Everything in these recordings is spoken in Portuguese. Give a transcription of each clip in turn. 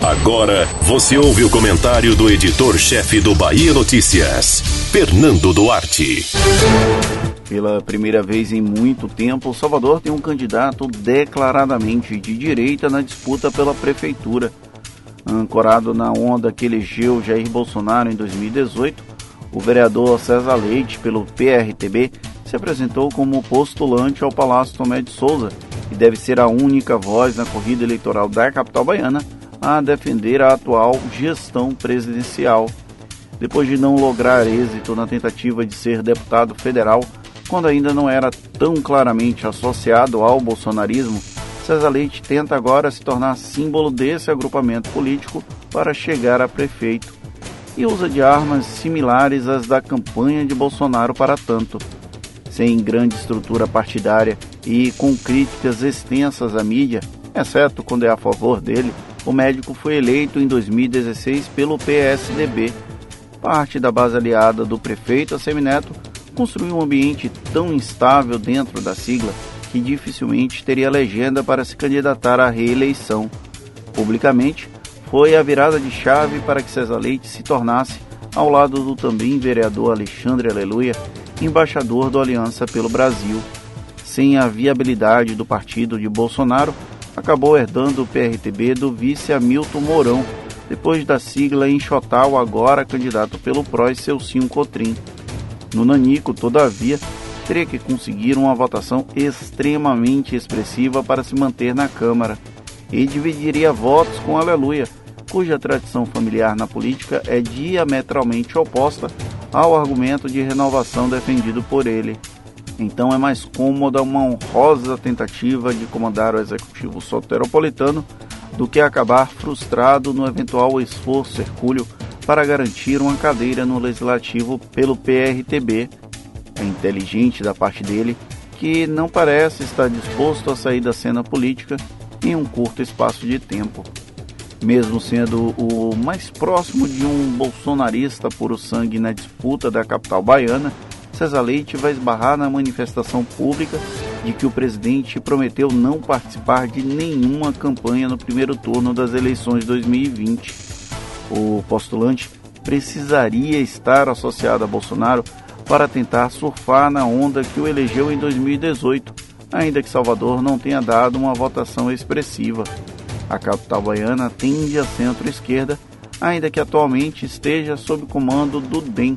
Agora você ouve o comentário do editor-chefe do Bahia Notícias, Fernando Duarte. Pela primeira vez em muito tempo, Salvador tem um candidato declaradamente de direita na disputa pela prefeitura. Ancorado na onda que elegeu Jair Bolsonaro em 2018, o vereador César Leite, pelo PRTB, se apresentou como postulante ao Palácio Tomé de Souza e deve ser a única voz na corrida eleitoral da capital baiana a defender a atual gestão presidencial. Depois de não lograr êxito na tentativa de ser deputado federal, quando ainda não era tão claramente associado ao bolsonarismo, César Leite tenta agora se tornar símbolo desse agrupamento político para chegar a prefeito e usa de armas similares às da campanha de Bolsonaro para tanto. Sem grande estrutura partidária e com críticas extensas à mídia, exceto quando é a favor dele, o médico foi eleito em 2016 pelo PSDB. Parte da base aliada do prefeito Assemineto construiu um ambiente tão instável dentro da sigla que dificilmente teria legenda para se candidatar à reeleição. Publicamente, foi a virada de chave para que César Leite se tornasse, ao lado do também vereador Alexandre Aleluia, embaixador do Aliança pelo Brasil. Sem a viabilidade do partido de Bolsonaro, acabou herdando o PRTB do vice Hamilton Mourão, depois da sigla enxotal agora candidato pelo PROS Celcinho Cotrim. No Nanico, todavia, teria que conseguir uma votação extremamente expressiva para se manter na Câmara e dividiria votos com Aleluia, cuja tradição familiar na política é diametralmente oposta ao argumento de renovação defendido por ele. Então é mais cômoda uma honrosa tentativa de comandar o executivo soteropolitano do que acabar frustrado no eventual esforço hercúleo para garantir uma cadeira no legislativo pelo PRTB. É inteligente da parte dele que não parece estar disposto a sair da cena política em um curto espaço de tempo. Mesmo sendo o mais próximo de um bolsonarista puro sangue na disputa da capital baiana, César Leite vai esbarrar na manifestação pública de que o presidente prometeu não participar de nenhuma campanha no primeiro turno das eleições 2020. O postulante precisaria estar associado a Bolsonaro para tentar surfar na onda que o elegeu em 2018, ainda que Salvador não tenha dado uma votação expressiva. A capital baiana tende a centro-esquerda, ainda que atualmente esteja sob comando do DEM,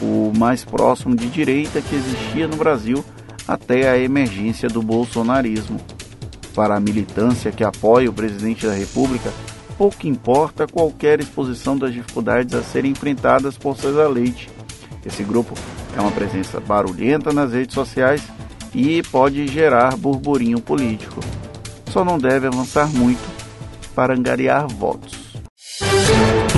o mais próximo de direita que existia no Brasil até a emergência do bolsonarismo. Para a militância que apoia o presidente da República, pouco importa qualquer exposição das dificuldades a serem enfrentadas por César Leite. Esse grupo é uma presença barulhenta nas redes sociais e pode gerar burburinho político. Só não deve avançar muito para angariar votos.